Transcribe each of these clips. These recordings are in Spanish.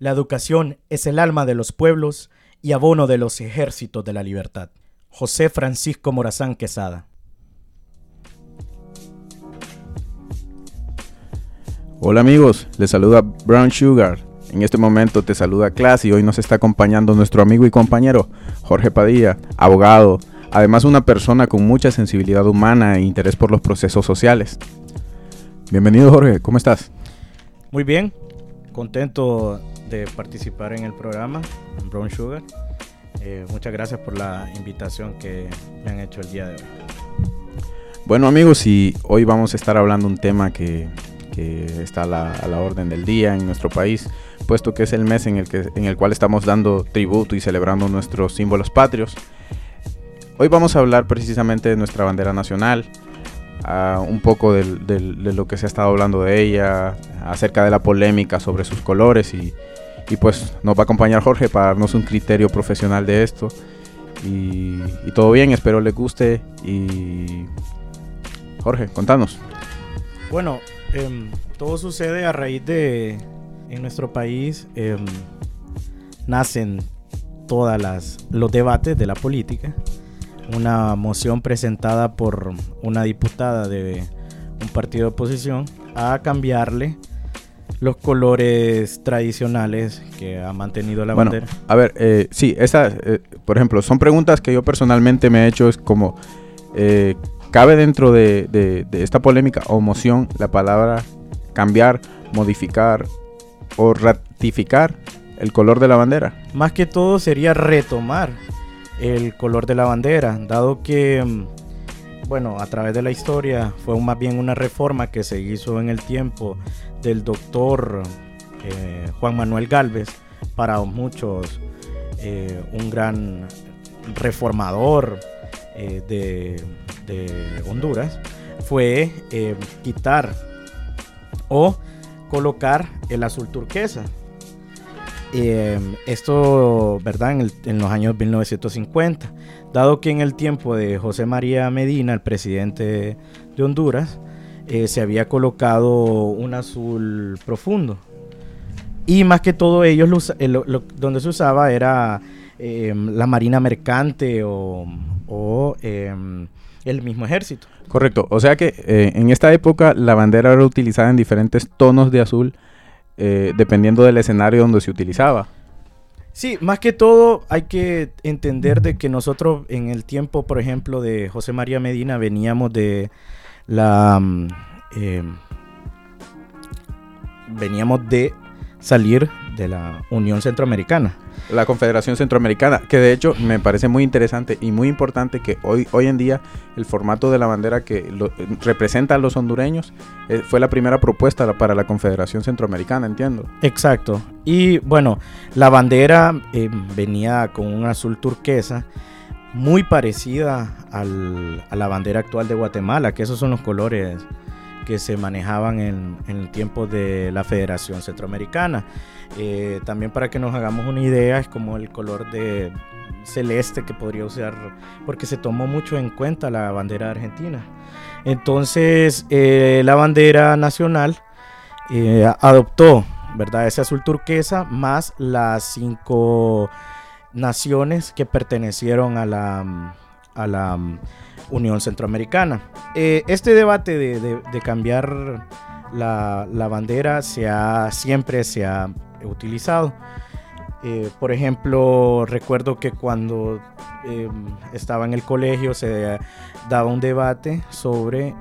La educación es el alma de los pueblos y abono de los ejércitos de la libertad. José Francisco Morazán Quesada. Hola amigos, les saluda Brown Sugar. En este momento te saluda Class y hoy nos está acompañando nuestro amigo y compañero Jorge Padilla, abogado, además una persona con mucha sensibilidad humana e interés por los procesos sociales. Bienvenido Jorge, ¿cómo estás? Muy bien, contento de participar en el programa Brown Sugar. Eh, muchas gracias por la invitación que me han hecho el día de hoy. Bueno amigos, y hoy vamos a estar hablando un tema que, está a la, orden del día en nuestro país, puesto que es el mes en el, que, en el cual estamos dando tributo y celebrando nuestros símbolos patrios. Hoy vamos a hablar precisamente de nuestra bandera nacional, un poco de lo que se ha estado hablando de ella, acerca de la polémica sobre sus colores y, pues nos va a acompañar Jorge para darnos un criterio profesional de esto. Y, todo bien, espero le guste. Y Jorge, contanos. Bueno, em, todo sucede a raíz de, en nuestro país, em, nacen todas las los debates de la política una moción presentada por una diputada de un partido de oposición a cambiarle los colores tradicionales que ha mantenido la bandera. A ver, eh, sí, esa, eh, por ejemplo, son preguntas que yo personalmente me he hecho, es como, eh, ¿cabe dentro de, de, esta polémica o moción la palabra cambiar, modificar o ratificar el color de la bandera? Más que todo sería retomar el color de la bandera, dado que, mm, bueno, a través de la historia fue más bien una reforma que se hizo en el tiempo del doctor eh, Juan Manuel Galvez, para muchos eh, un gran reformador eh, de, Honduras, fue quitar o colocar el azul turquesa esto, ¿verdad? En, los años 1950. Dado que en el tiempo de José María Medina, el presidente de Honduras, eh, se había colocado un azul profundo. Y más que todo ellos, donde se usaba era em, la marina mercante o, em, el mismo ejército. Correcto. O sea que eh, en esta época la bandera era utilizada en diferentes tonos de azul eh, dependiendo del escenario donde se utilizaba. Sí, más que todo hay que entender de que nosotros en el tiempo, por ejemplo, de José María Medina veníamos de la... Mm, eh, veníamos de salir de la Unión Centroamericana la Confederación Centroamericana, que de hecho me parece muy interesante y muy importante que hoy, hoy en día el formato de la bandera que representa a los hondureños eh, fue la primera propuesta para la Confederación Centroamericana, entiendo. Exacto. Y bueno, la bandera eh, venía con un azul turquesa muy parecida a la bandera actual de Guatemala, que esos son los colores que se manejaban en, el tiempo de la Federación Centroamericana. Eh, también para que nos hagamos una idea, es como el color de celeste que podría usar, porque se tomó mucho en cuenta la bandera argentina. Entonces, eh, la bandera nacional eh, adoptó, ¿verdad? Ese azul turquesa más las cinco naciones que pertenecieron a la, a la Unión Centroamericana. Eh, este debate de, cambiar la, bandera se ha, siempre se ha utilizado. Eh, por ejemplo, recuerdo que cuando eh, estaba en el colegio se daba un debate sobre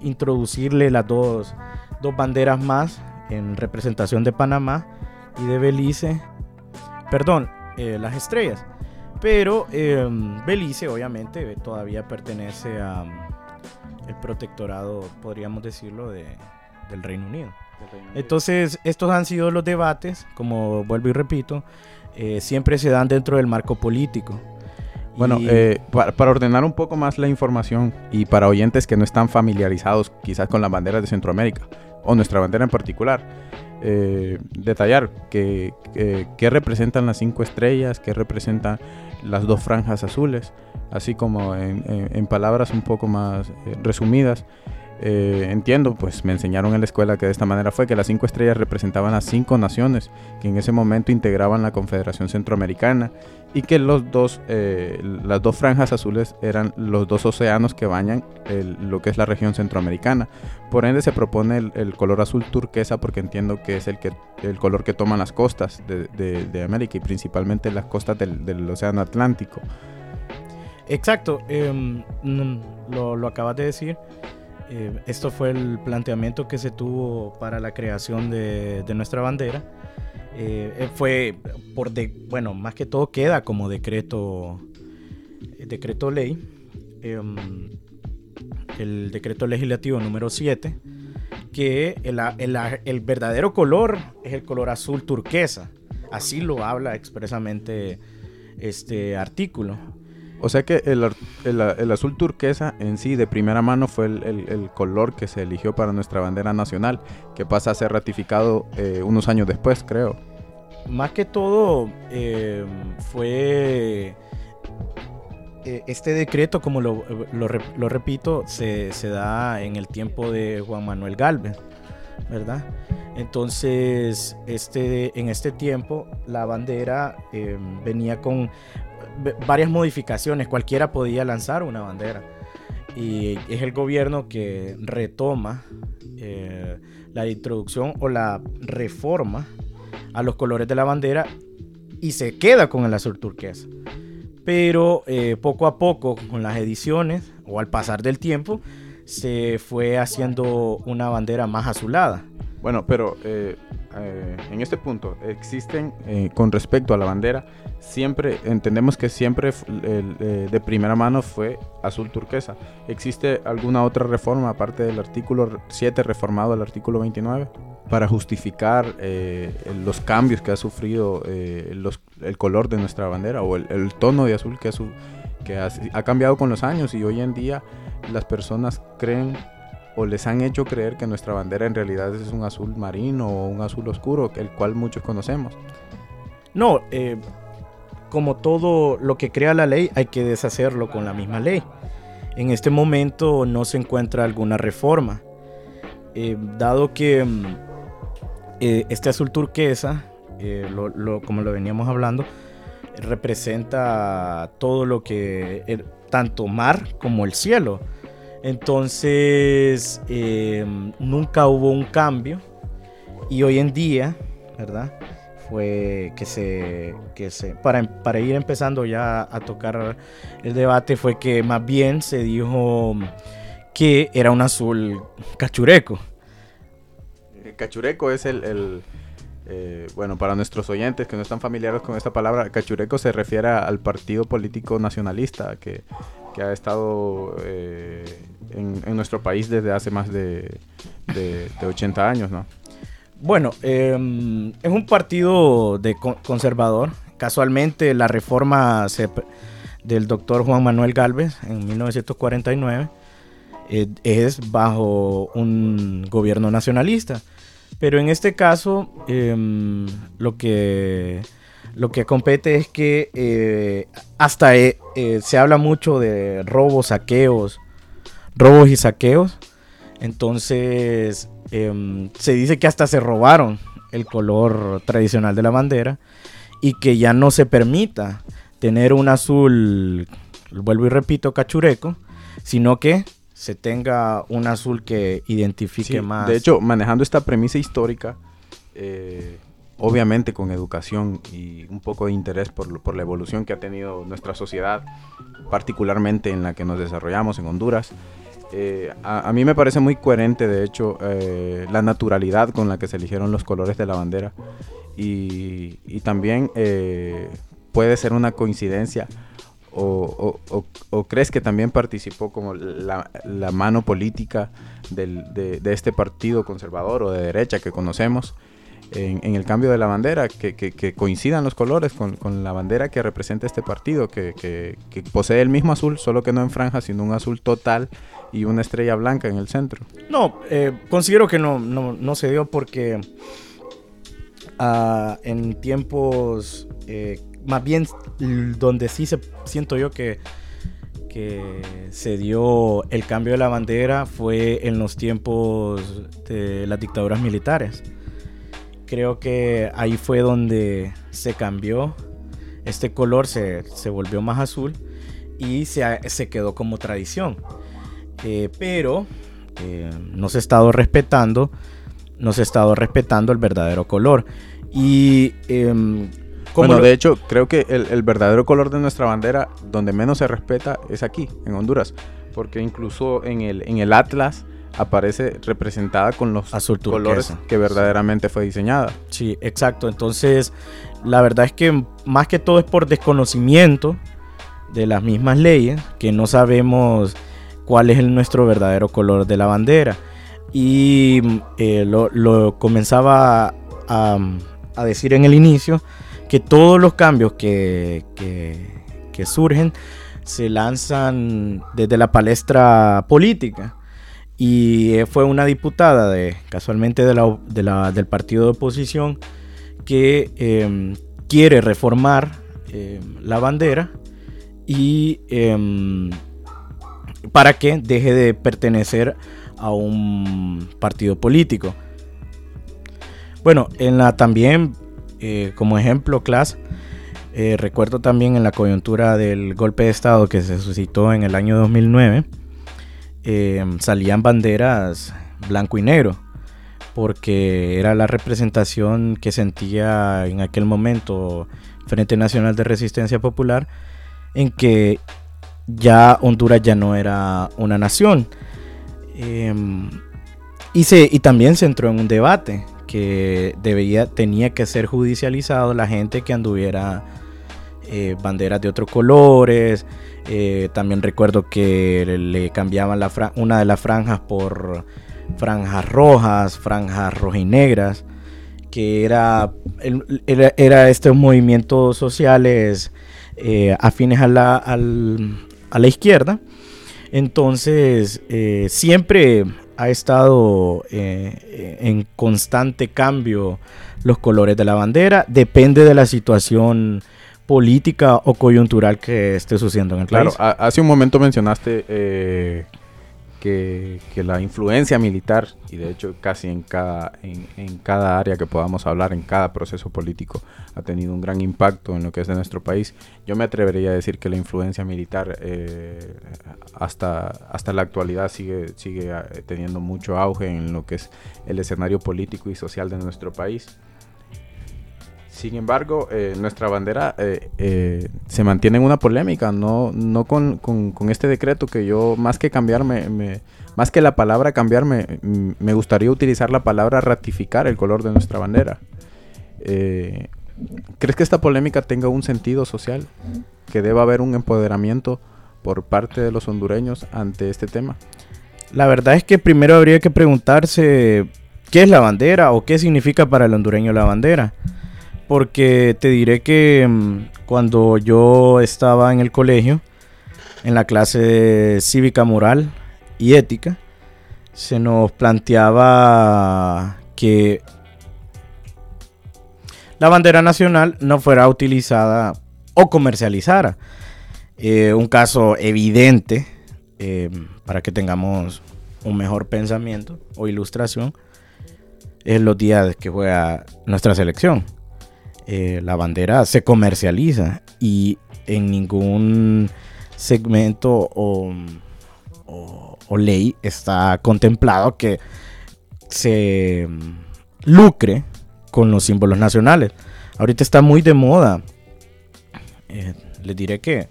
introducirle las dos, dos banderas más en representación de Panamá y de Belice, perdón, las estrellas. Pero em, Belice obviamente todavía pertenece a el protectorado, podríamos decirlo, de, del Reino Unido. Entonces, estos han sido los debates, como vuelvo y repito, eh, siempre se dan dentro del marco político. Bueno, eh, para, ordenar un poco más la información y para oyentes que no están familiarizados quizás con las banderas de Centroamérica o nuestra bandera en particular, eh, detallar qué representan las cinco estrellas, qué representan las dos franjas azules, así como en, palabras un poco más eh, resumidas, eh, entiendo, pues me enseñaron en la escuela que de esta manera fue que las cinco estrellas representaban a cinco naciones que en ese momento integraban la Confederación Centroamericana y que los dos, eh, las dos franjas azules eran los dos océanos que bañan lo que es la región centroamericana. Por ende se propone el, color azul turquesa porque entiendo que es el, que, el color que toman las costas de, América y principalmente las costas del, Océano Atlántico. Exacto, em, lo, lo acabas de decir. Eh, esto fue el planteamiento que se tuvo para la creación de, nuestra bandera. Eh, eh, fue por de, bueno, más que todo queda como decreto, decreto ley, em, el decreto legislativo número 7, que el, el, verdadero color es el color azul turquesa. Así lo habla expresamente este artículo. O sea que el, azul turquesa en sí de primera mano fue el, color que se eligió para nuestra bandera nacional, que pasa a ser ratificado eh, unos años después, creo. Más que todo eh, fue eh, este decreto, como lo, repito, se, da en el tiempo de Juan Manuel Galvez, ¿verdad? Entonces, este, en este tiempo la bandera venía con varias modificaciones, cualquiera podía lanzar una bandera. Y es el gobierno que retoma eh, la introducción o la reforma a los colores de la bandera y se queda con el azul turquesa. Pero eh, poco a poco, con las ediciones o al pasar del tiempo, se fue haciendo una bandera más azulada. Bueno, pero eh, en este punto existen, con respecto a la bandera, siempre, entendemos que siempre eh, de primera mano fue azul turquesa. ¿Existe alguna otra reforma aparte del artículo 7 reformado del artículo 29? para justificar eh, los cambios que ha sufrido eh, el color de nuestra bandera o el, tono de azul que ha, cambiado con los años y hoy en día las personas creen o les han hecho creer que nuestra bandera en realidad es un azul marino o un azul oscuro, el cual muchos conocemos. No, eh, como todo lo que crea la ley, hay que deshacerlo con la misma ley. En este momento no se encuentra alguna reforma, eh, dado que mm, eh, este azul turquesa, como lo veníamos hablando, representa todo lo que, tanto mar como el cielo. Entonces, nunca hubo un cambio y hoy en día, ¿verdad? fue que se, que se para, para ir empezando ya a tocar el debate, fue que más bien se dijo que era un azul cachureco. Eh, cachureco es el, eh, bueno, para nuestros oyentes que no están familiares con esta palabra, cachureco se refiere al partido político nacionalista que, que ha estado eh, en, nuestro país desde hace más de 80 años, ¿no? Bueno, em, es un partido de conservador. Casualmente la reforma del doctor Juan Manuel Galvez en 1949 eh, es bajo un gobierno nacionalista. Pero en este caso em, lo, que, lo que compete es que eh, hasta eh, se habla mucho de robos, saqueos, robos y saqueos. Entonces Em, se dice que hasta se robaron el color tradicional de la bandera y que ya no se permita tener un azul, vuelvo y repito, cachureco, sino que se tenga un azul que identifique más. De hecho, manejando esta premisa histórica, eh, obviamente con educación y un poco de interés por, por, la evolución que ha tenido nuestra sociedad, particularmente en la que nos desarrollamos en Honduras, eh, a, mí me parece muy coherente, de hecho, eh, la naturalidad con la que se eligieron los colores de la bandera. Y, también eh, puede ser una coincidencia. O, crees que también participó como la, mano política de, este partido conservador o de derecha que conocemos en, el cambio de la bandera, que, coincidan los colores con, la bandera que representa este partido, que, posee el mismo azul, solo que no en franja, sino un azul total y una estrella blanca en el centro. No, eh, considero que no, no, se dio porque ah, en tiempos, eh, más bien donde sí se siento yo que que se dio el cambio de la bandera fue en los tiempos de las dictaduras militares. Creo que ahí fue donde se cambió, este color se, volvió más azul y se, se quedó como tradición. Eh, pero eh, no se ha estado respetando, no se ha estado respetando el verdadero color. Y em, bueno, de hecho, creo que el, verdadero color de nuestra bandera, donde menos se respeta, es aquí, en Honduras. Porque incluso en el, en el Atlas aparece representada con los colores que verdaderamente fue diseñada. Sí, exacto. Entonces, la verdad es que más que todo es por desconocimiento de las mismas leyes, que no sabemos cuál es el, nuestro verdadero color de la bandera. Y eh, lo, comenzaba a, a decir en el inicio que todos los cambios que, que, surgen se lanzan desde la palestra política. Y fue una diputada de, casualmente del partido de oposición que em, quiere reformar em, la bandera y em, para que deje de pertenecer a un partido político. Bueno, en la también eh, como ejemplo, Class, eh, recuerdo también en la coyuntura del golpe de Estado que se suscitó en el año 2009, eh, salían banderas blanco y negro, porque era la representación que sentía en aquel momento Frente Nacional de Resistencia Popular, en que ya Honduras ya no era una nación. y, se, y también se entró en un debate que debía, tenía que ser judicializado la gente que anduviera eh, banderas de otros colores. Eh, también recuerdo que le cambiaban una de las franjas por franjas rojas, franjas rojinegras, que era, era, estos movimientos sociales eh, afines a la, a la izquierda. Entonces, siempre ha estado en constante cambio los colores de la bandera. Depende de la situación política o coyuntural que esté sucediendo en el país. Claro, hace un momento mencionaste eh, que, la influencia militar, y de hecho casi en cada, en, cada área que podamos hablar, en cada proceso político, ha tenido un gran impacto en lo que es de nuestro país. Yo me atrevería a decir que la influencia militar eh, hasta, hasta la actualidad sigue, sigue eh, teniendo mucho auge en lo que es el escenario político y social de nuestro país. Sin embargo, eh, nuestra bandera eh, eh, se mantiene en una polémica, no, no con, este decreto que yo, más que cambiarme, más que la palabra cambiarme, me gustaría utilizar la palabra ratificar el color de nuestra bandera. ¿Crees que esta polémica tenga un sentido social? ¿Que deba haber un empoderamiento por parte de los hondureños ante este tema? La verdad es que primero habría que preguntarse qué es la bandera o qué significa para el hondureño la bandera porque te diré que mm, cuando yo estaba en el colegio, en la clase cívica moral y ética, se nos planteaba que la bandera nacional no fuera utilizada o comercializada. Eh, un caso evidente eh, para que tengamos un mejor pensamiento o ilustración es los días que juega nuestra selección. Eh, la bandera se comercializa y en ningún segmento o, ley está contemplado que se lucre con los símbolos nacionales. Ahorita está muy de moda. Eh, les diré que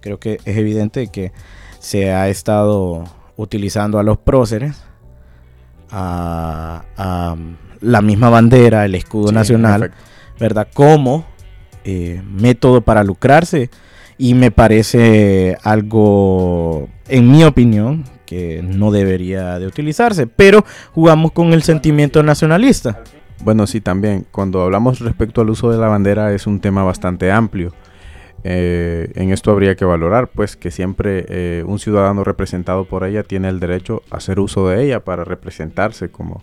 creo que es evidente que se ha estado utilizando a los próceres, a, la misma bandera, el escudo nacional. ¿Verdad? Como eh, método para lucrarse y me parece algo, en mi opinión, que no debería de utilizarse, pero jugamos con el sentimiento nacionalista. Bueno, sí, también. Cuando hablamos respecto al uso de la bandera es un tema bastante amplio. Eh, en esto habría que valorar, pues, que siempre eh, un ciudadano representado por ella tiene el derecho a hacer uso de ella para representarse como,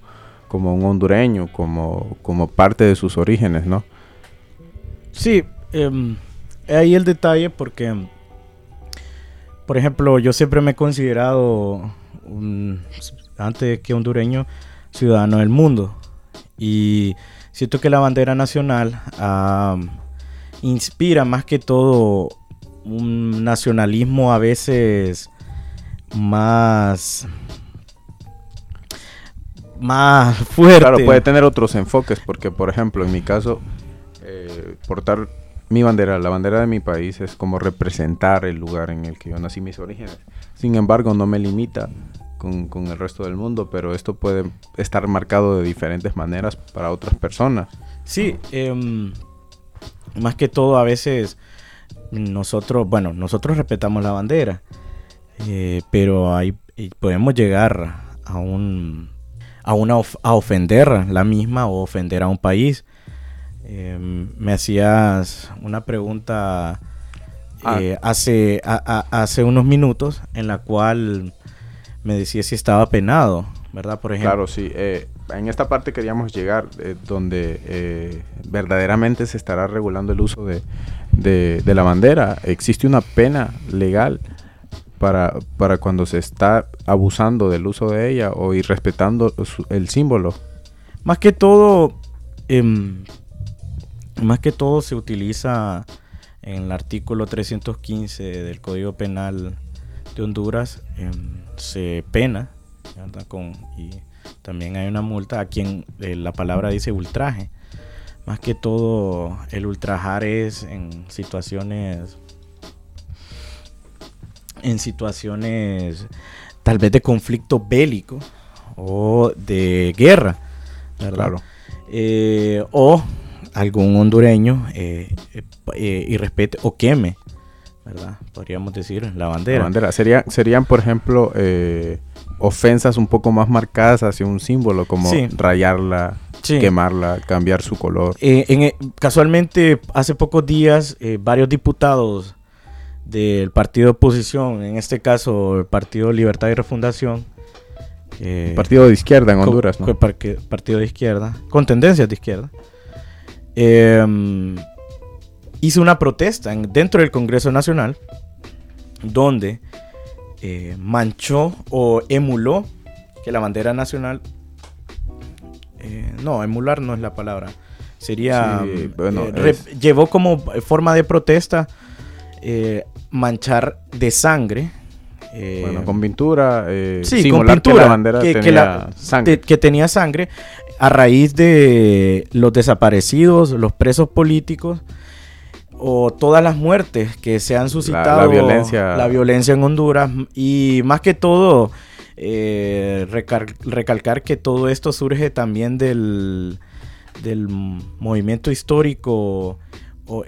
como un hondureño, como, como parte de sus orígenes, ¿no? Sí, eh, ahí el detalle porque por ejemplo, yo siempre me he considerado, antes que hondureño, ciudadano del mundo. Y siento que la bandera nacional inspira más que todo un nacionalismo a veces más más fuerte. Claro, puede tener otros enfoques, porque por ejemplo, en mi caso, eh, portar mi bandera, la bandera de mi país, es como representar el lugar en el que yo nací, mis orígenes. Sin embargo, no me limita con, el resto del mundo, pero esto puede estar marcado de diferentes maneras para otras personas. Sí, em, más que todo a veces nosotros, bueno, nosotros respetamos la bandera, eh, pero ahí podemos llegar a un a, una a ofender la misma o ofender a un país. Em, me hacías una pregunta ah. eh, hace, hace unos minutos en la cual me decía si estaba penado, ¿verdad? Por ejemplo. Claro, sí. Eh, en esta parte queríamos llegar eh, donde verdaderamente se estará regulando el uso de, de, la bandera. Existe una pena legal para, para cuando se está abusando del uso de ella o irrespetando el símbolo? Más que todo, em, más que todo se utiliza en el artículo 315 del Código Penal de Honduras, em, se pena, y también hay una multa a quien eh, la palabra dice ultraje. Más que todo, el ultrajar es en situaciones en situaciones tal vez de conflicto bélico o de guerra, ¿verdad? Eh, o algún hondureño eh, eh, y respete o queme, ¿verdad? Podríamos decir la bandera. La bandera. Sería, serían, por ejemplo, ofensas un poco más marcadas hacia un símbolo, como rayarla, quemarla, cambiar su color. En, casualmente, hace pocos días, varios diputados del partido de oposición, en este caso el Partido Libertad y Refundación. partido de izquierda en Honduras, ¿no? Partido de izquierda, con tendencias de izquierda. Em, hizo una protesta dentro del Congreso Nacional donde eh, manchó o emuló que la bandera nacional... Eh, no, emular no es la palabra. Sería... Eh, llevó como forma de protesta manchar de sangre. Eh, bueno, con pintura. Eh, sí, con pintura. Que la bandera tenía sangre. que tenía sangre a raíz de los desaparecidos, los presos políticos o todas las muertes que se han suscitado. La, violencia. La violencia en Honduras. Y más que todo, eh, recalcar que todo esto surge también del, del movimiento histórico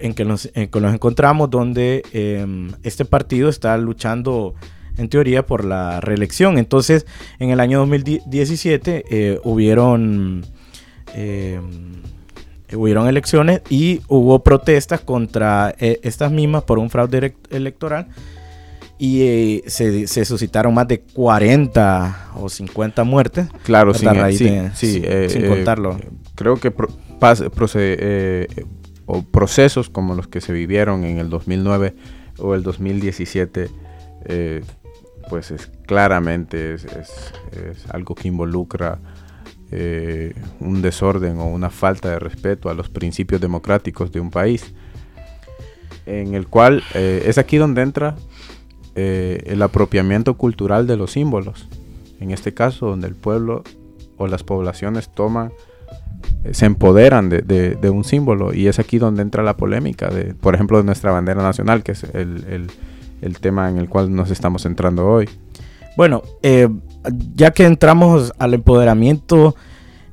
en que nos, nos encontramos, donde em, este partido está luchando en teoría por la reelección. Entonces, en el año 2017 eh, hubieron, em, hubieron elecciones y hubo protestas contra eh, estas mismas por un fraude electoral y eh, se, suscitaron más de 40 o 50 muertes. Claro, sin, sin, contarlo. Creo que procede, o procesos como los que se vivieron en el 2009 o el 2017, eh, pues es claramente es, algo que involucra eh, un desorden o una falta de respeto a los principios democráticos de un país, en el cual eh, es aquí donde entra el apropiamiento cultural de los símbolos, en este caso donde el pueblo o las poblaciones toman se empoderan de, un símbolo y es aquí donde entra la polémica, de, por ejemplo, de nuestra bandera nacional, que es el, tema en el cual nos estamos entrando hoy. Bueno, eh, ya que entramos al empoderamiento,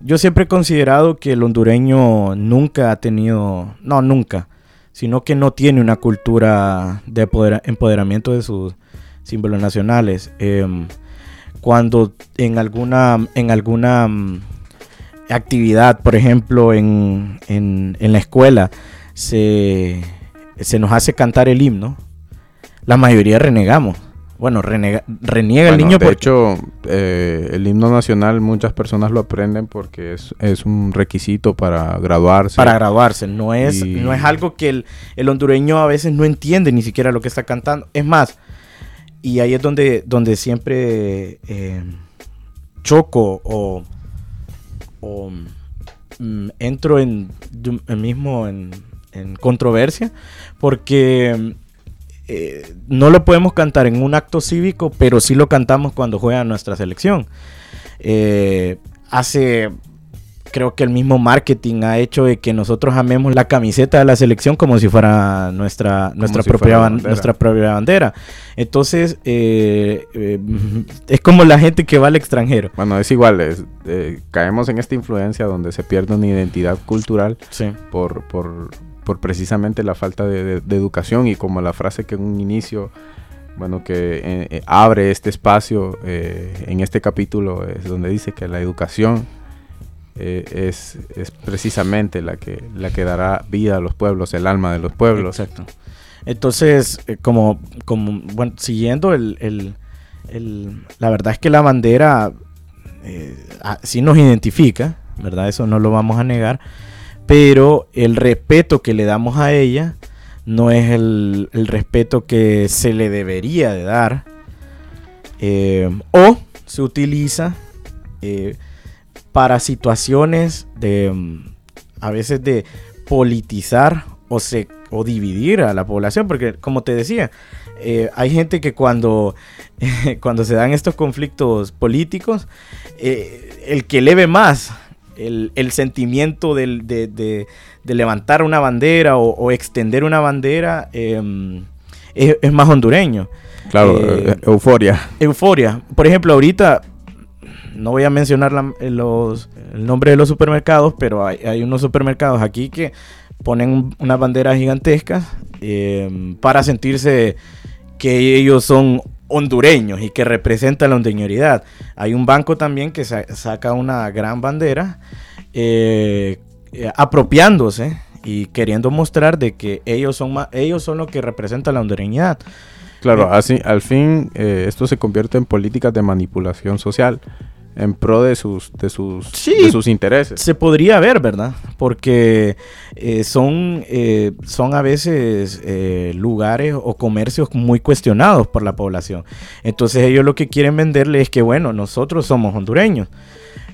yo siempre he considerado que el hondureño nunca ha tenido, no, nunca, sino que no tiene una cultura de empoderamiento de sus símbolos nacionales. Em, cuando en alguna, en alguna actividad, por ejemplo, en, en, la escuela, se, se, nos hace cantar el himno, la mayoría renegamos. Bueno, renega, reniega el niño. De hecho, eh, el himno nacional muchas personas lo aprenden porque es, es, un requisito para graduarse. Para graduarse, no es, no es algo que el, el hondureño a veces no entiende ni siquiera lo que está cantando. Es más, y ahí es donde, donde siempre eh, choco o, mm, entro en, mismo en, controversia porque eh, no lo podemos cantar en un acto cívico, pero sí lo cantamos cuando juega nuestra selección. Eh, hace creo que el mismo marketing ha hecho de que nosotros amemos la camiseta de la selección como si fuera nuestra, nuestra, propia, bandera. nuestra propia bandera. Entonces, eh, eh, es como la gente que va al extranjero. Bueno, es igual, eh, caemos en esta influencia donde se pierde una identidad cultural por, por, por, precisamente la falta de, educación y como la frase que en un inicio bueno, que abre este espacio en este capítulo es donde dice que la educación eh, es, precisamente la que, la que dará vida a los pueblos, el alma de los pueblos. Exacto. Entonces, eh, como, como bueno, siguiendo el, la verdad es que la bandera eh, sí nos identifica, ¿verdad? Eso no lo vamos a negar, pero el respeto que le damos a ella no es el, respeto que se le debería de dar, o se utiliza para situaciones de mm, a veces de politizar o, se, o dividir a la población, porque como te decía, eh, hay gente que cuando, cuando se dan estos conflictos políticos, eh, el que eleve más el, sentimiento de, levantar una bandera o, extender una bandera em, es, más hondureño. Claro, eh, euforia. Euforia. Por ejemplo, ahorita no voy a mencionar eh, los, el nombre de los supermercados, pero hay, unos supermercados aquí que ponen unas banderas gigantescas em, para sentirse que ellos son hondureños y que representan la hondureñidad. Hay un banco también que saca una gran bandera eh, eh, apropiándose y queriendo mostrar de que ellos son ellos son los que representan la hondureñidad. Claro, así al fin esto se convierte en políticas de manipulación social en pro de sus de sus, sus intereses. Se podría ver, ¿verdad? Porque eh, son, eh, son a veces eh, lugares o comercios muy cuestionados por la población. Entonces ellos lo que quieren venderle es que, bueno, nosotros somos hondureños.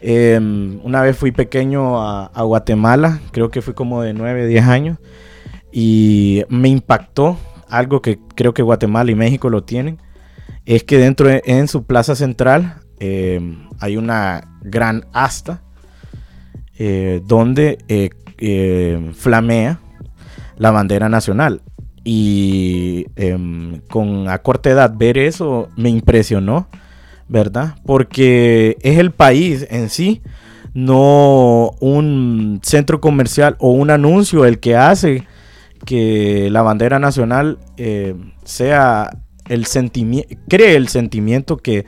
Em, una vez fui pequeño a, a, Guatemala, creo que fui como de 9, 10 años, y me impactó algo que creo que Guatemala y México lo tienen, es que dentro de, en su plaza central Em, hay una gran asta eh, donde eh, eh, flamea la bandera nacional. Y em, con a corta edad ver eso me impresionó, ¿verdad? Porque es el país en sí, no un centro comercial o un anuncio el que hace que la bandera nacional sea el sentimiento, cree el sentimiento que,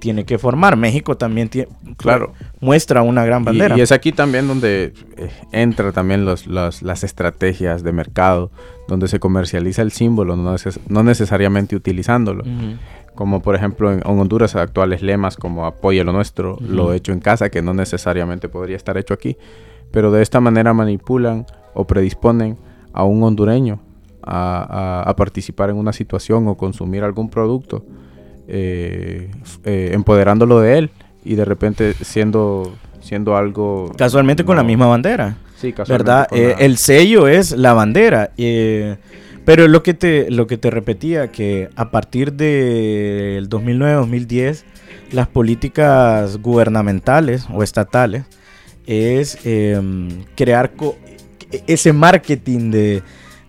tiene que formar. México también tiene, claro, muestra una gran bandera. Y, es aquí también donde eh, entra también los, las estrategias de mercado, donde se comercializa el símbolo, no, no necesariamente utilizándolo. Como por ejemplo en, Honduras actuales lemas como apoya lo nuestro, lo hecho en casa, que no necesariamente podría estar hecho aquí. Pero de esta manera manipulan o predisponen a un hondureño a, participar en una situación o consumir algún producto, eh, eh, empoderándolo de él y de repente siendo, siendo algo... Casualmente con la misma bandera. Sí, ¿Verdad? Eh, el sello es la bandera. pero lo que, te, lo que te repetía, que a partir del 2009-2010, las políticas gubernamentales o estatales es em, crear ese marketing de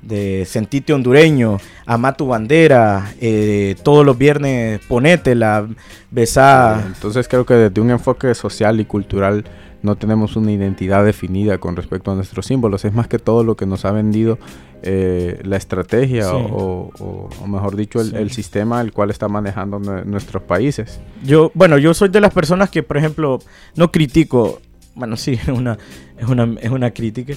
de Sentite Hondureño, Ama tu bandera, eh, todos los viernes ponétela, besá. Entonces creo que desde un enfoque social y cultural no tenemos una identidad definida con respecto a nuestros símbolos. Es más que todo lo que nos ha vendido eh, la estrategia o, mejor dicho, el, sistema el cual está manejando nuestros países. Yo, bueno, yo soy de las personas que, por ejemplo, no critico, bueno, sí, una, es, una, es una crítica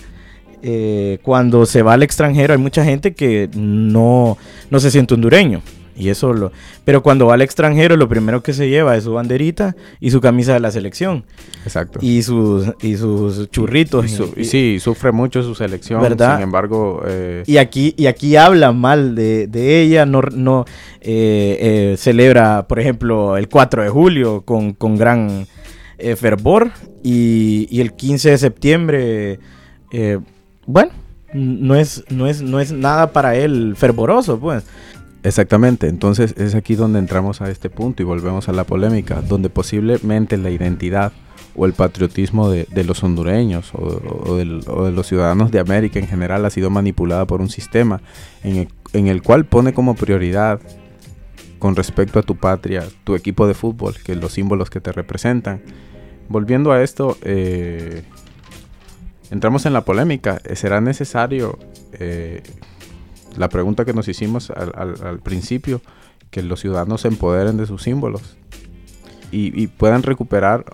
eh, cuando se va al extranjero hay mucha gente que no, no se siente hondureño. Y eso lo, pero cuando va al extranjero, lo primero que se lleva es su banderita y su camisa de la selección. Exacto. Y sus, y sus churritos. Y sí, sufre mucho su selección. ¿verdad? Sin embargo. Eh, y aquí, y aquí habla mal de, ella. No, no eh, eh, celebra, por ejemplo, el 4 de julio con, con gran fervor. Y, y, el 15 de septiembre. Bueno, no es, no, es, no es nada para él fervoroso, pues. Exactamente, entonces es aquí donde entramos a este punto y volvemos a la polémica, donde posiblemente la identidad o el patriotismo de, los hondureños o, de, los ciudadanos de América en general ha sido manipulada por un sistema en el, cual pone como prioridad con respecto a tu patria, tu equipo de fútbol, que los símbolos que te representan. Volviendo a esto, eh, entramos en la polémica. ¿Será necesario eh, la pregunta que nos hicimos al, principio, que los ciudadanos se empoderen de sus símbolos y, puedan recuperar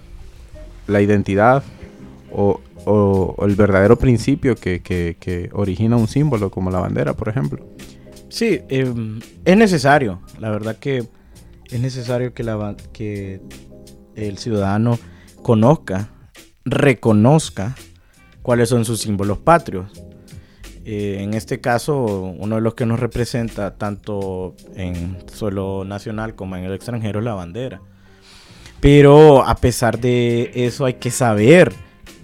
la identidad o, el verdadero principio que, origina un símbolo como la bandera, por ejemplo. Sí, em, es necesario, la verdad que es necesario que, la, que el ciudadano conozca, reconozca cuáles son sus símbolos patrios. Eh, en este caso, uno de los que nos representa tanto en suelo nacional como en el extranjero es la bandera. Pero a pesar de eso hay que saber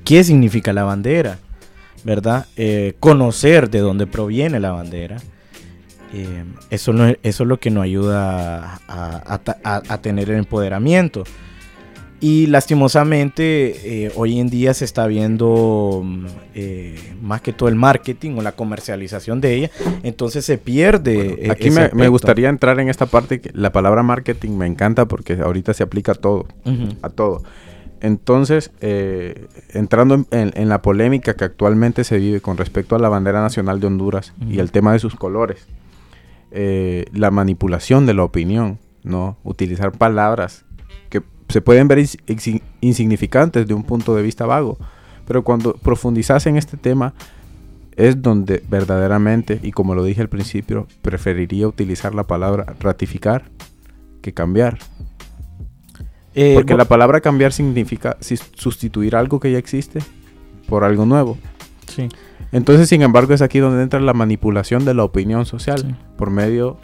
qué significa la bandera, ¿verdad? Eh, conocer de dónde proviene la bandera. Eh, eso, eso es lo que nos ayuda a tener el empoderamiento. Y lastimosamente eh, hoy en día se está viendo mm, eh, más que todo el marketing o la comercialización de ella, entonces se pierde. E-, aquí me, gustaría entrar en esta parte, que la palabra marketing me encanta porque ahorita se aplica a todo, a todo. Entonces, eh, entrando en, la polémica que actualmente se vive con respecto a la bandera nacional de Honduras y el tema de sus colores, la manipulación de la opinión, ¿no? Utilizar palabras se pueden ver insignificantes de un punto de vista vago, pero cuando profundizas en este tema es donde verdaderamente, y como lo dije al principio, preferiría utilizar la palabra ratificar que cambiar. Eh, Porque la palabra cambiar significa sustituir algo que ya existe por algo nuevo. Sí. Entonces, sin embargo, es aquí donde entra la manipulación de la opinión social por medio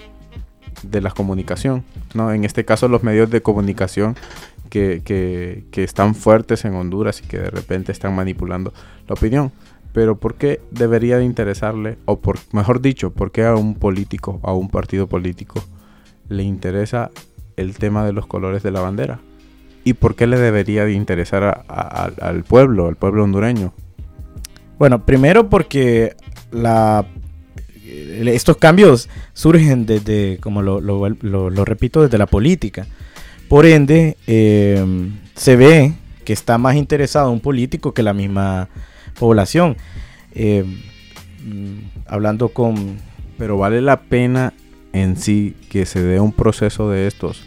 de la comunicación. ¿no? En este caso, los medios de comunicación que, están fuertes en Honduras y que de repente están manipulando la opinión. Pero ¿por qué debería de interesarle, o por, mejor dicho, por qué a un político, a un partido político, le interesa el tema de los colores de la bandera? ¿Y por qué le debería de interesar al pueblo, al pueblo hondureño? Bueno, primero porque la, estos cambios surgen desde, como lo repito, desde la política. Por ende, em, se ve que está más interesado un político que la misma población. Em, mm, hablando con... Pero vale la pena en sí que se dé un proceso de estos.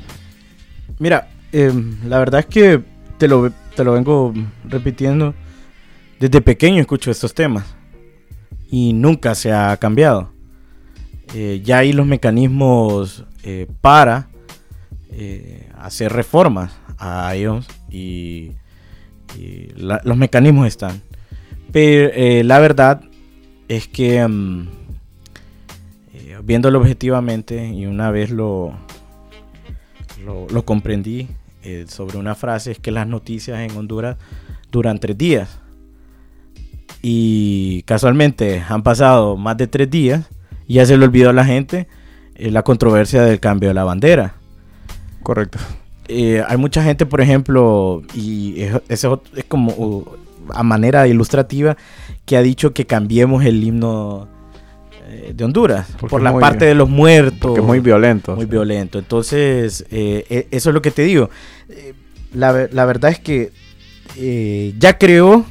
Mira, em, la verdad es que te lo, te lo vengo repitiendo. Desde pequeño escucho estos temas y nunca se ha cambiado. Eh, ya hay los mecanismos eh, para eh, hacer reformas a ellos y, los mecanismos están. Pero eh, la verdad es que mm, eh, viéndolo objetivamente y una vez lo, lo, comprendí sobre una frase es que las noticias en Honduras duran tres días. Y casualmente han pasado más de tres días y ya se le olvidó a la gente la controversia del cambio de la bandera. Correcto. Eh, hay mucha gente, por ejemplo, y eso es como a manera ilustrativa, que ha dicho que cambiemos el himno eh, de Honduras por la parte de los muertos. Que es muy violento. Muy violento. Entonces, eh, e, eso es lo que te digo. La, verdad es que ya creó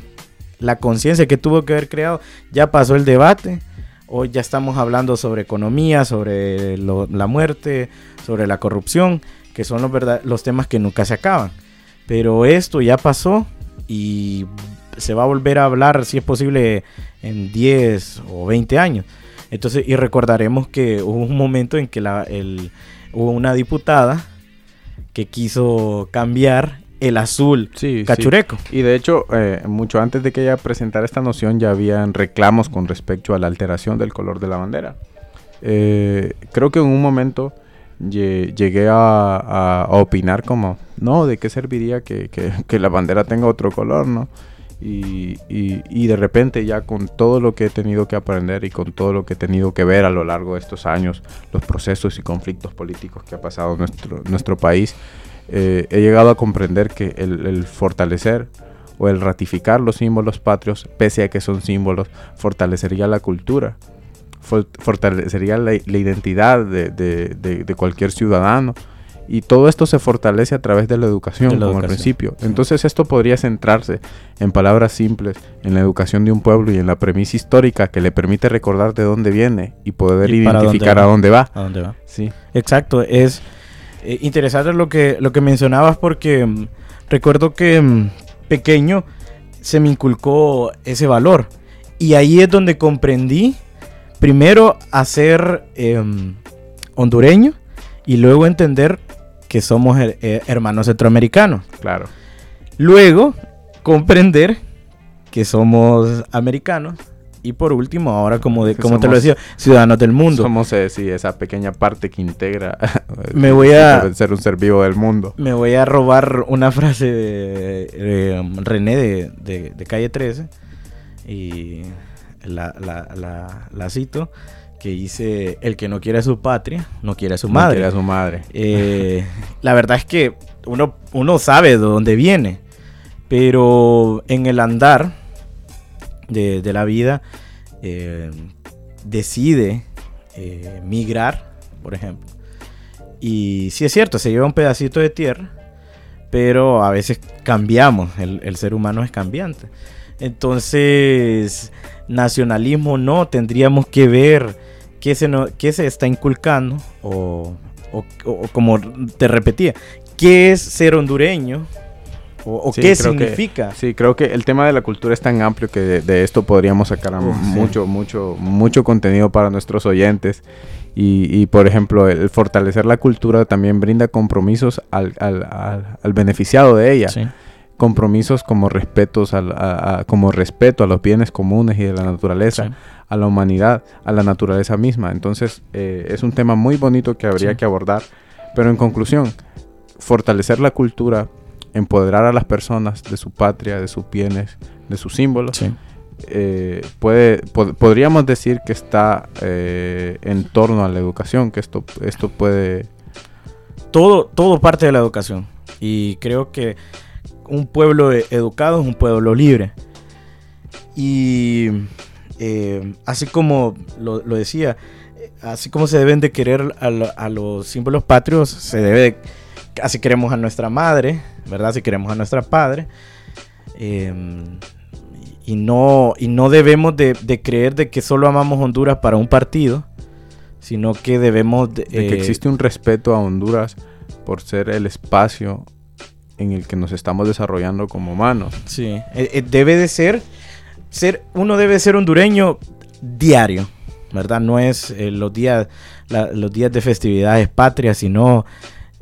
la conciencia que tuvo que haber creado, ya pasó el debate. Hoy ya estamos hablando sobre economía, sobre la muerte, sobre la corrupción que son los, verdad, los temas que nunca se acaban. Pero esto ya pasó y se va a volver a hablar, si es posible, en 10 o 20 años. Entonces, y recordaremos que hubo un momento en que la, el, hubo una diputada que quiso cambiar el azul Sí, sí. cachureco. Y de hecho, eh, mucho antes de que ella presentara esta noción, ya habían reclamos con respecto a la alteración del color de la bandera. Eh, creo que en un momento llegué a, a- a opinar como, no, ¿de qué serviría que, que- que la bandera tenga otro color, no? Y, y- y de repente ya con todo lo que he tenido que aprender y con todo lo que he tenido que ver a lo largo de estos años, los procesos y conflictos políticos que ha pasado nuestro, nuestro país, eh, he llegado a comprender que el, el fortalecer o el ratificar los símbolos patrios, pese a que son símbolos, fortalecería la cultura, fortalecería la, la identidad de, de- de- de cualquier ciudadano. Y todo esto se fortalece a través de la educación, la como al principio. Entonces esto podría centrarse en palabras simples, en la educación de un pueblo y en la premisa histórica que le permite recordar de dónde viene y poder Y para dónde identificar va. a dónde va. ¿A dónde va? Sí, Exacto, es eh, interesante lo que, lo que mencionabas porque mm, recuerdo que mm, pequeño se me inculcó ese valor y ahí es donde comprendí primero a ser em, hondureño y luego entender que somos her- eh, hermanos centroamericanos. claro. Luego comprender que somos americanos y por último ahora como, de, como te lo decía, ciudadanos del mundo. Somos, eh, sí, esa pequeña parte que integra Me voy a- ser un ser vivo del mundo. Me voy a robar una frase de eh, René de, de- de Calle 13 y la, la- la- la cito que dice, el que no quiere a su patria, no quiere a su No madre. quiere a su madre. Eh, la verdad es que uno, uno sabe de dónde viene, pero en el andar de, de la vida eh, decide eh, migrar, por ejemplo. Y sí es cierto, se lleva un pedacito de tierra, pero a veces cambiamos, el, el ser humano es cambiante. Entonces, nacionalismo no, tendríamos que ver qué se, no- qué se está inculcando o, o- o como te repetía, qué es ser hondureño o, o Sí, qué creo que- significa. Sí, creo que el tema de la cultura es tan amplio que de, de esto podríamos sacar sí. mucho, mucho, mucho contenido para nuestros oyentes. Y, y, por ejemplo, el fortalecer la cultura también brinda compromisos al, al- al- al beneficiado de ella. Sí. Compromisos como respetos a, a- como respeto a los bienes comunes y de la naturaleza, Sí. a la humanidad, a la naturaleza misma. Entonces, eh, es un tema muy bonito que habría Sí. que abordar. Pero en conclusión, fortalecer la cultura, empoderar a las personas de su patria, de sus bienes, de sus símbolos, Sí. eh, puede, po- podríamos decir que está eh, en torno a la educación, que esto, esto puede... todo, todo parte de la educación. Y creo que un pueblo e- educado es un pueblo libre. Y eh, así como lo, lo decía, eh, así como se deben de querer a, lo- a los símbolos patrios, se debe de- así queremos a nuestra madre, ¿verdad? Si queremos a nuestra padre. eh, y no, y no debemos de, de creer de que solo amamos Honduras para un partido, sino que debemos de, de que eh, existe un respeto a Honduras por ser el espacio en el que nos estamos desarrollando como humanos. Sí, eh, eh, debe de ser, ser, uno debe ser hondureño diario, ¿verdad? No es eh, los días, la- los días de festividades patrias, sino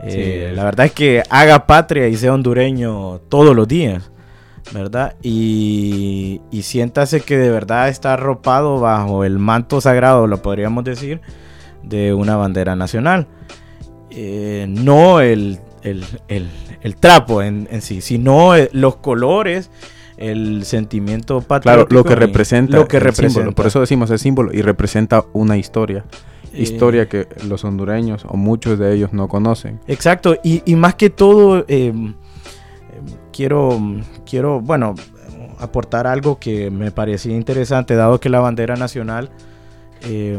eh, Sí. la verdad es que haga patria y sea hondureño todos los días, ¿verdad? Y, y siéntase que de verdad está arropado bajo el manto sagrado, lo podríamos decir, de una bandera nacional. Eh, no el, el- el- el trapo en, en sí, sino eh, los colores, el sentimiento Claro, patriótico. lo que representa. Lo que representa. símbolo. Por eso decimos el símbolo y representa una historia. Eh, Historia que los hondureños o muchos de ellos no conocen. Exacto, y, y más que todo, eh, eh, quiero, quiero, bueno, aportar algo que me parecía interesante, dado que la bandera nacional eh,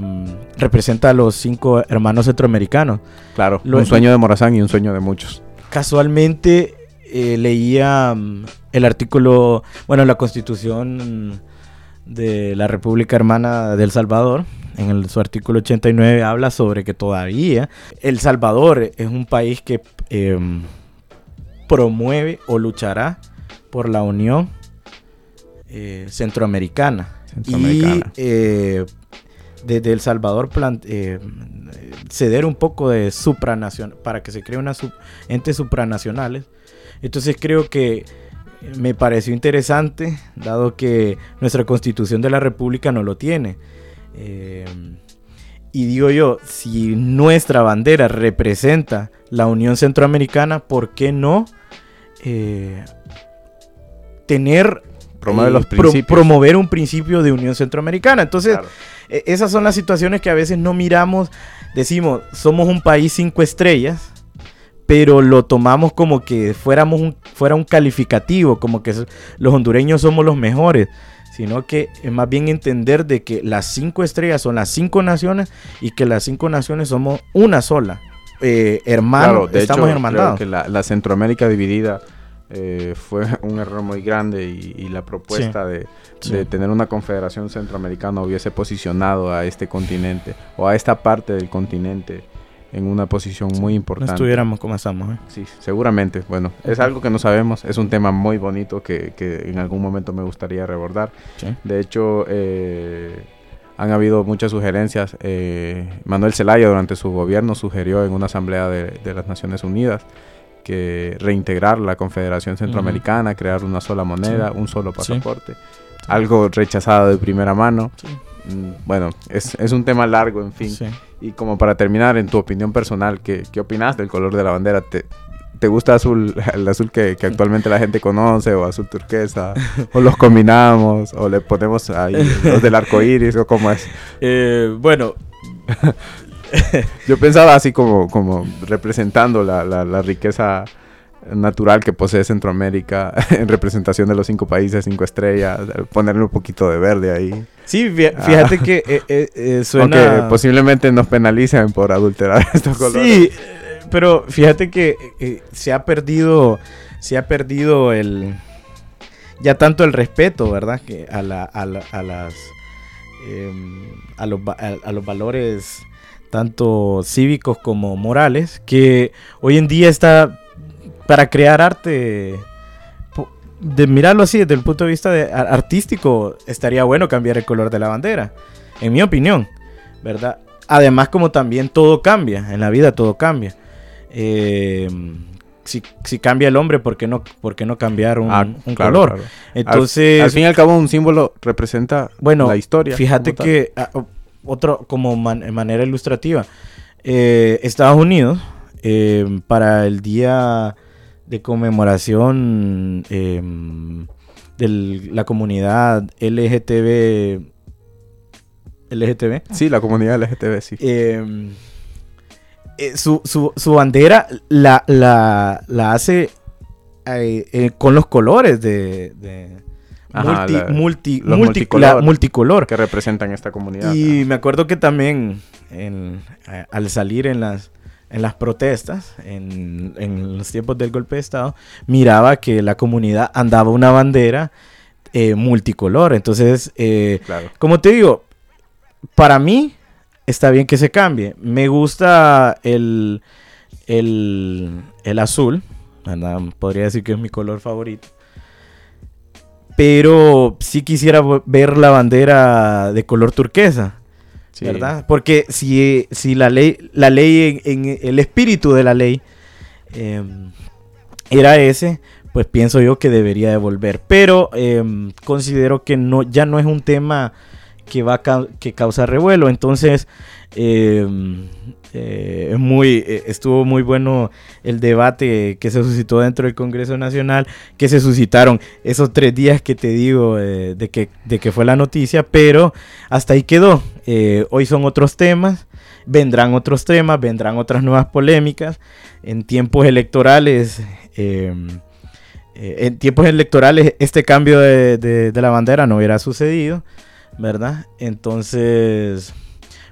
representa a los cinco hermanos centroamericanos. Claro, un sueño de Morazán y un sueño de muchos. Casualmente eh, leía mm, el artículo, bueno, la constitución de la República Hermana del Salvador, en el- su artículo 89 habla sobre que todavía El Salvador es un país que eh, promueve o luchará por la unión eh, centroamericana. Centroamericana. Y eh, desde El Salvador eh, ceder un poco de supranacional para que se cree entes supranacionales. Entonces creo que me pareció interesante, dado que nuestra constitución de la República no lo tiene. Eh, y digo yo, si nuestra bandera representa la Unión Centroamericana, ¿por qué no eh, tener los promover un principio de Unión Centroamericana? Entonces, e, esas son las situaciones que a veces no miramos. Decimos, somos un país cinco estrellas, pero lo tomamos como que fuéramos un, fuera un calificativo, como que los hondureños somos los mejores, sino que es más bien entender de que las cinco estrellas son las cinco naciones y que las cinco naciones somos una sola. Eh, hermanos, estamos hermanados. que la Centroamérica dividida eh, fue un error muy grande y, la propuesta de, tener una confederación centroamericana hubiese posicionado a este continente o a esta parte del continente en una posición muy importante. No estuviéramos como estamos. ¿eh? Sí, seguramente. Bueno, es algo que no sabemos. Es un tema muy bonito que, en algún momento me gustaría rebordar. De hecho, eh, han habido muchas sugerencias. Manuel Zelaya durante su gobierno sugirió en una asamblea de las Naciones Unidas que reintegrar la Confederación Centroamericana, crear una sola moneda, un solo pasaporte. Algo rechazado de primera mano. Mm, bueno, es, es, un tema largo, en fin. Y como para terminar, en tu opinión personal, ¿qué, qué opinas del color de la bandera? ¿Te, ¿Te gusta azul, el azul que, que, actualmente la gente conoce o azul turquesa? ¿O los combinamos? ¿O le ponemos ahí los del arco iris? ¿O cómo es? Eh, bueno, Yo pensaba así como, como representando la, la, riqueza natural que posee Centroamérica en representación de los cinco países, cinco estrellas, ponerle un poquito de verde ahí. Sí, fíjate ah. que eh, eh, eh, suena... Aunque posiblemente nos penalicen por adulterar estos colores. Sí, pero fíjate que se ha perdido, se ha perdido el... Ya tanto el respeto, ¿verdad? Que a, la, a, a las... Em, a, los, a los valores tanto cívicos como morales, que hoy en día está para crear arte, de mirarlo así desde el punto de vista de, artístico, estaría bueno cambiar el color de la bandera, en mi opinión, ¿verdad? Además, como también todo cambia, en la vida todo cambia. Eh, si, cambia el hombre, ¿por qué no, por no cambiar un, ah, color? Entonces, al, fin y al cabo, un símbolo representa bueno, la historia. Fíjate que ah, otro como manera ilustrativa. Eh, Estados Unidos, eh, para el día de conmemoración em, de la comunidad LGTB. LGTB. Sí, la comunidad LGTB, sí. Em, eh, su, su, bandera la, la, la hace con los colores de multi, multicolor, que representan esta comunidad. Y me acuerdo que también eh, al salir en las en las protestas, en, los tiempos del golpe de Estado, miraba que la comunidad andaba una bandera eh, multicolor. Entonces, eh, como te digo, para mí está bien que se cambie. Me gusta el, el, el azul. Podría decir que es mi color favorito pero sí quisiera ver la bandera de color turquesa. ¿Verdad? Porque si, si la ley, la ley en, el espíritu de la ley em, era ese, pues pienso yo que debería devolver. Pero em, considero que no, ya no es un tema que va a que causa revuelo. Entonces, em, eh, muy, eh, estuvo muy bueno el debate que se suscitó dentro del Congreso Nacional, que se suscitaron esos tres días que te digo eh, de, que, de que fue la noticia, pero hasta ahí quedó. hoy son otros temas, vendrán otros temas, vendrán otras nuevas polémicas. En tiempos electorales, em, en tiempos electorales este cambio de, de la bandera no hubiera sucedido, ¿verdad? Entonces,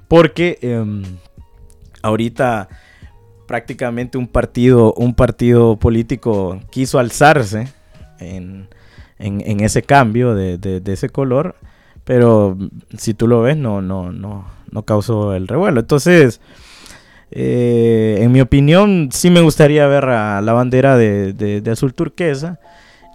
porque em, ahorita prácticamente un partido, un partido político quiso alzarse en, ese cambio de, ese color, pero si tú lo ves, no, no, no, no causó el revuelo. Entonces, eh, en mi opinión, sí me gustaría ver a la bandera de, azul turquesa.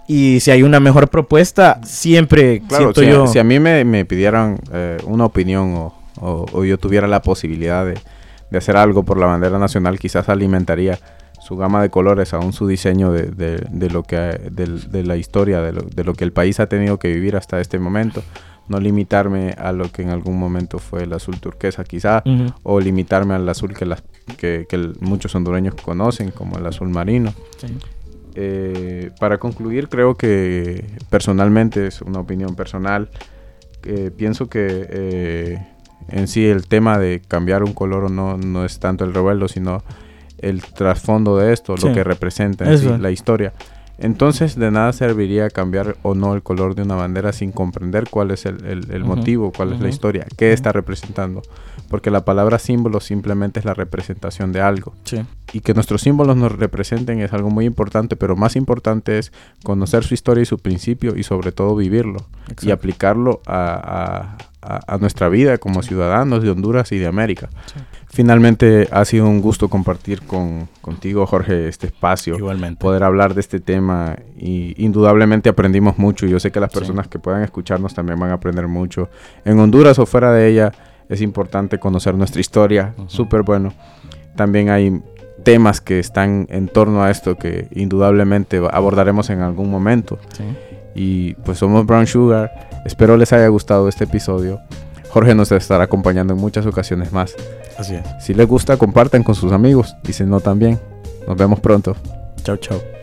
Y si hay una mejor propuesta, siempre claro, si, yo... Si a mí me, me pidieran eh, una opinión o o, yo tuviera la posibilidad de, hacer algo por la bandera nacional, quizás alimentaría su gama de colores, aún su diseño de, lo que de, la historia, de lo, de lo que el país ha tenido que vivir hasta este momento. No limitarme a lo que en algún momento fue el azul turquesa quizá, o limitarme al azul que, las, que, muchos hondureños conocen como el azul marino. Eh, para concluir, creo que personalmente, es una opinión personal, pienso que eh, en sí el tema de cambiar un color o no, no es tanto el revuelo, sino el trasfondo de esto, lo que representa la historia. Entonces de nada serviría cambiar o no el color de una bandera sin comprender cuál es el, motivo, cuál es la historia, qué está representando. Porque la palabra símbolo simplemente es la representación de algo. Y que nuestros símbolos nos representen es algo muy importante, pero más importante es conocer su historia y su principio y sobre todo vivirlo. Y aplicarlo a, nuestra vida como ciudadanos de Honduras y de América. Finalmente ha sido un gusto compartir con, contigo, Jorge, este espacio. Igualmente. Poder hablar de este tema y indudablemente aprendimos mucho. Yo sé que las personas que puedan escucharnos también van a aprender mucho. En Honduras o fuera de ella es importante conocer nuestra historia. Súper bueno. También hay temas que están en torno a esto que indudablemente abordaremos en algún momento. Sí. Y pues somos Brown Sugar. Espero les haya gustado este episodio. Jorge nos estará acompañando en muchas ocasiones más. Así es. Si les gusta, compartan con sus amigos y si no también. Nos vemos pronto. Chao, chao.